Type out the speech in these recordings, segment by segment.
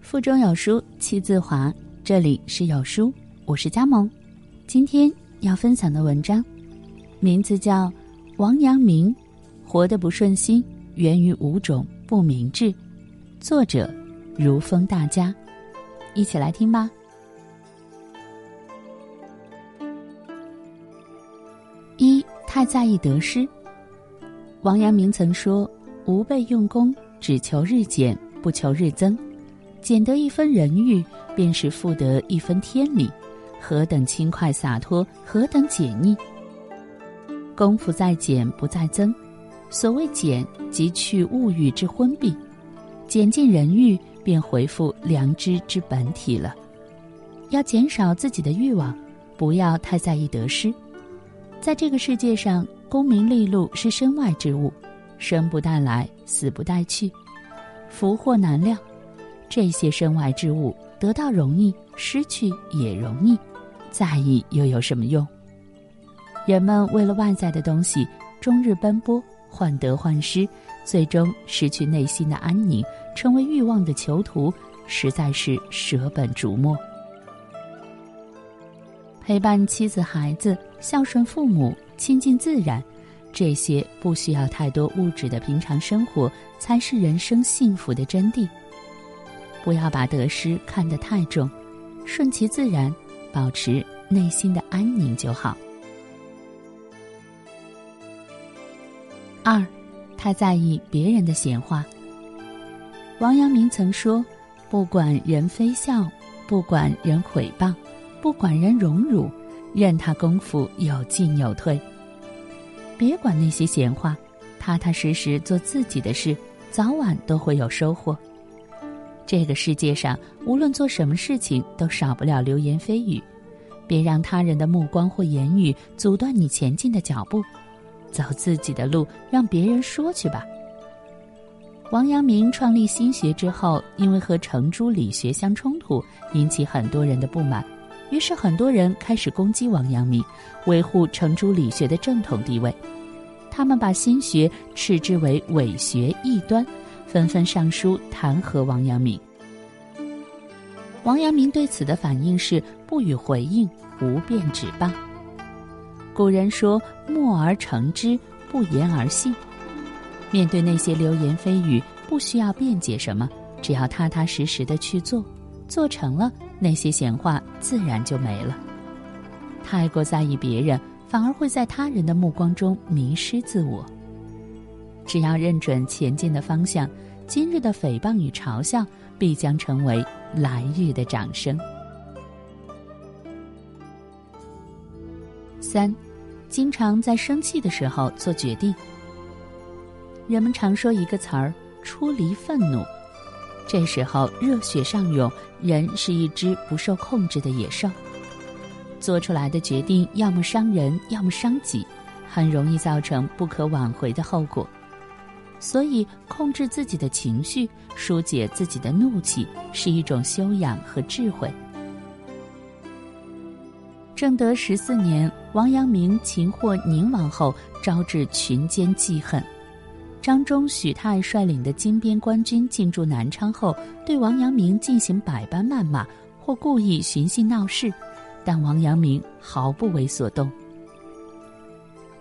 腹中有书气自华，这里是有书，我是佳萌。今天要分享的文章，名字叫《王阳明活得不顺心源于五种不明智》，作者如风大家，一起来听吧。一太在意得失。王阳明曾说：“吾辈用功，只求日减，不求日增。”减得一分人欲，便是复得一分天理，何等轻快洒脱，何等解腻！功夫在减不在增，所谓减，即去物欲之昏蔽，减尽人欲，便回复良知之本体了。要减少自己的欲望，不要太在意得失。在这个世界上，功名利禄是身外之物，生不带来，死不带去，福祸难料。这些身外之物得到容易，失去也容易，在意又有什么用？人们为了外在的东西，终日奔波，患得患失，最终失去内心的安宁，成为欲望的囚徒，实在是舍本逐末。陪伴妻子、孩子，孝顺父母，亲近自然，这些不需要太多物质的平常生活，才是人生幸福的真谛。不要把得失看得太重，顺其自然，保持内心的安宁就好。二，太在意别人的闲话。王阳明曾说：“不管人非笑，不管人毁谤，不管人荣辱，任他功夫有进有退。别管那些闲话，踏踏实实做自己的事，早晚都会有收获。”这个世界上，无论做什么事情，都少不了流言蜚语。别让他人的目光或言语阻断你前进的脚步，走自己的路，让别人说去吧。王阳明创立心学之后，因为和程朱理学相冲突，引起很多人的不满，于是很多人开始攻击王阳明，维护程朱理学的正统地位。他们把心学斥之为伪学异端。纷纷上书弹劾王阳明。王阳明对此的反应是不予回应，无辩止谤。古人说：“默而成之，不言而信。”面对那些流言蜚语，不需要辩解什么，只要踏踏实实的去做，做成了，那些闲话自然就没了。太过在意别人，反而会在他人的目光中迷失自我。只要认准前进的方向，今日的诽谤与嘲笑必将成为来日的掌声。三，经常在生气的时候做决定。人们常说一个词儿“出离愤怒”，这时候热血上涌，人是一只不受控制的野兽，做出来的决定要么伤人，要么伤己，很容易造成不可挽回的后果。所以，控制自己的情绪，疏解自己的怒气，是一种修养和智慧。正德十四年，王阳明擒获宁王后，招致群奸记恨。张忠、许泰率领的金边官军进驻南昌后，对王阳明进行百般谩骂，或故意寻衅闹事，但王阳明毫不为所动。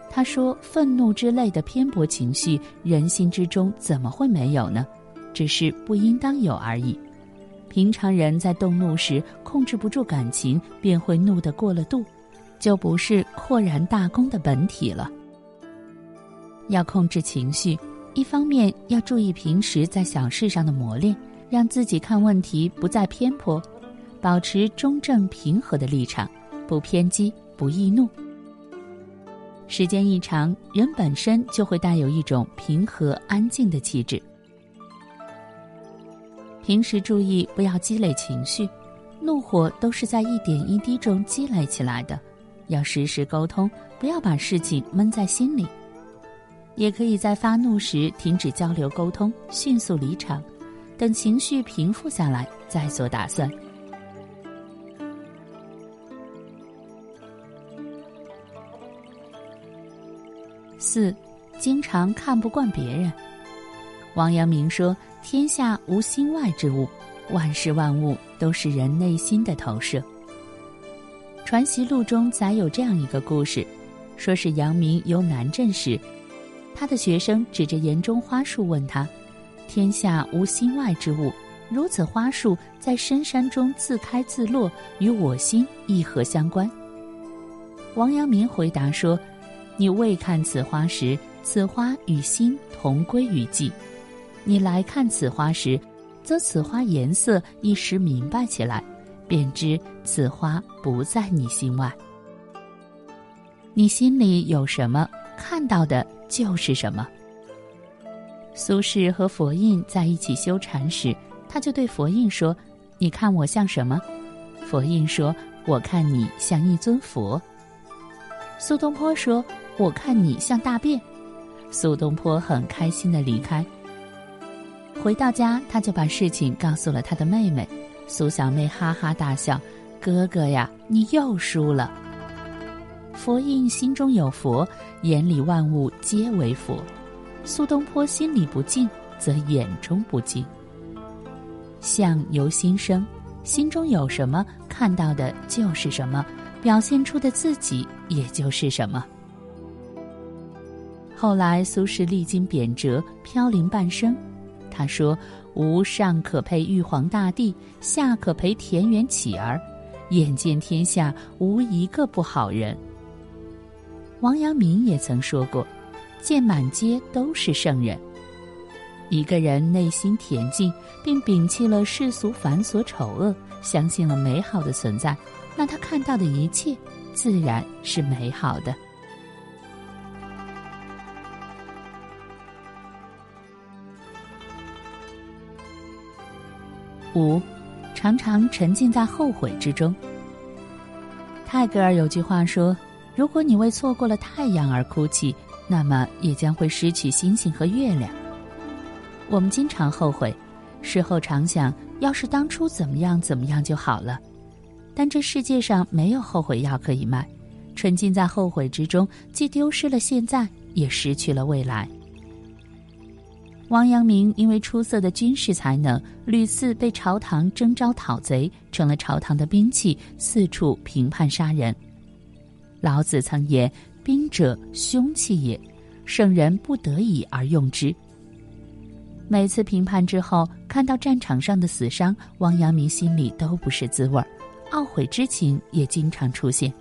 他说：“愤怒之类的偏颇情绪，人心之中怎么会没有呢？只是不应当有而已。平常人在动怒时控制不住感情，便会怒得过了度，就不是阔然大功的本体了。要控制情绪，一方面要注意平时在小事上的磨练，让自己看问题不再偏颇，保持中正平和的立场，不偏激，不易怒。”时间一长，人本身就会带有一种平和安静的气质。平时注意不要积累情绪，怒火都是在一点一滴中积累起来的，要时时沟通，不要把事情闷在心里。也可以在发怒时停止交流沟通，迅速离场，等情绪平复下来再做打算。四，经常看不惯别人。王阳明说：“天下无心外之物，万事万物都是人内心的投射。《传习录》中载有这样一个故事，说是阳明游南镇时，他的学生指着园中花树问他：“天下无心外之物，如此花树在深山中自开自落，与我心亦何相关？”王阳明回答说：“你未看此花时，此花与心同归于寂；你来看此花时，则此花颜色一时明白起来，便知此花不在你心外。你心里有什么，看到的就是什么。”苏轼和佛印在一起修禅时，他就对佛印说：“你看我像什么？”佛印说：“我看你像一尊佛。”苏东坡说：“我看你像大便。”苏东坡很开心的离开。回到家，他就把事情告诉了他的妹妹。苏小妹哈哈大笑：“哥哥呀，你又输了。”佛印心中有佛，眼里万物皆为佛。苏东坡心里不净，则眼中不净。相由心生，心中有什么，看到的就是什么。表现出的自己，也就是什么。后来，苏轼历经贬谪，飘零半生。他说：“吾上可配玉皇大帝，下可陪田园乞儿，眼见天下无一个不好人。”王阳明也曾说过：“见满街都是圣人。”一个人内心恬静，并摒弃了世俗繁琐丑恶，相信了美好的存在。那他看到的一切，自然是美好的。五，常常沉浸在后悔之中。泰戈尔有句话说：“如果你为错过了太阳而哭泣，那么也将会失去星星和月亮。”我们经常后悔，事后常想，要是当初怎么样怎么样就好了。但这世界上没有后悔药可以卖，沉浸在后悔之中，既丢失了现在，也失去了未来。王阳明因为出色的军事才能，屡次被朝堂征召讨贼，成了朝堂的兵器，四处评判杀人。老子曾言：“兵者，凶器也，圣人不得已而用之。”每次评判之后，看到战场上的死伤，王阳明心里都不是滋味儿。懊悔之情也经常出现，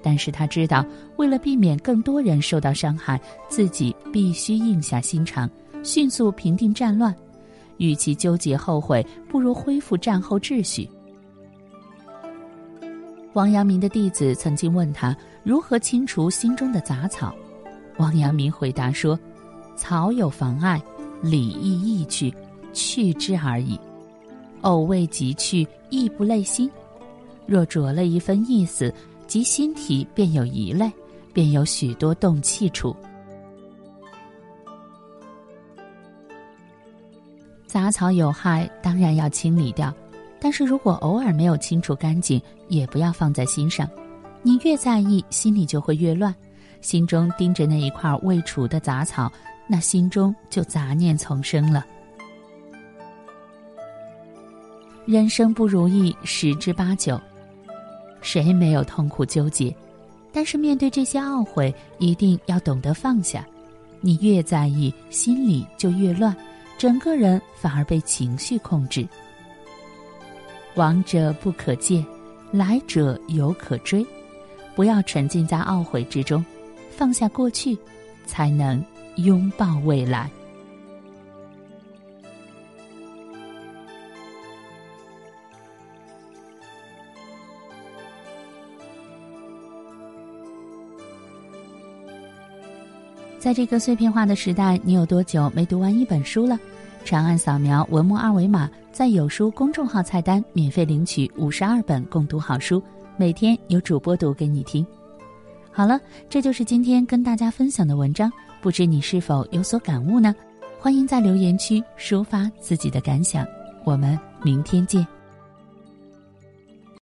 但是他知道，为了避免更多人受到伤害，自己必须硬下心肠，迅速平定战乱。与其纠结后悔，不如恢复战后秩序。王阳明的弟子曾经问他如何清除心中的杂草，王阳明回答说：“草有妨碍，理亦易去，去之而已。偶未及去，亦不累心。”若着了一分意思，即心体便有疑类，便有许多动气处。杂草有害，当然要清理掉。但是如果偶尔没有清除干净，也不要放在心上。你越在意，心里就会越乱。心中盯着那一块未除的杂草，那心中就杂念丛生了。人生不如意十之八九。谁没有痛苦纠结？但是面对这些懊悔，一定要懂得放下。你越在意，心里就越乱，整个人反而被情绪控制。往者不可见，来者犹可追。不要沉浸在懊悔之中，放下过去，才能拥抱未来。在这个碎片化的时代，你有多久没读完一本书了？长按扫描文末二维码，在有书公众号菜单免费领取五十二本共读好书，每天有主播读给你听。好了，这就是今天跟大家分享的文章，不知你是否有所感悟呢？欢迎在留言区抒发自己的感想，我们明天见。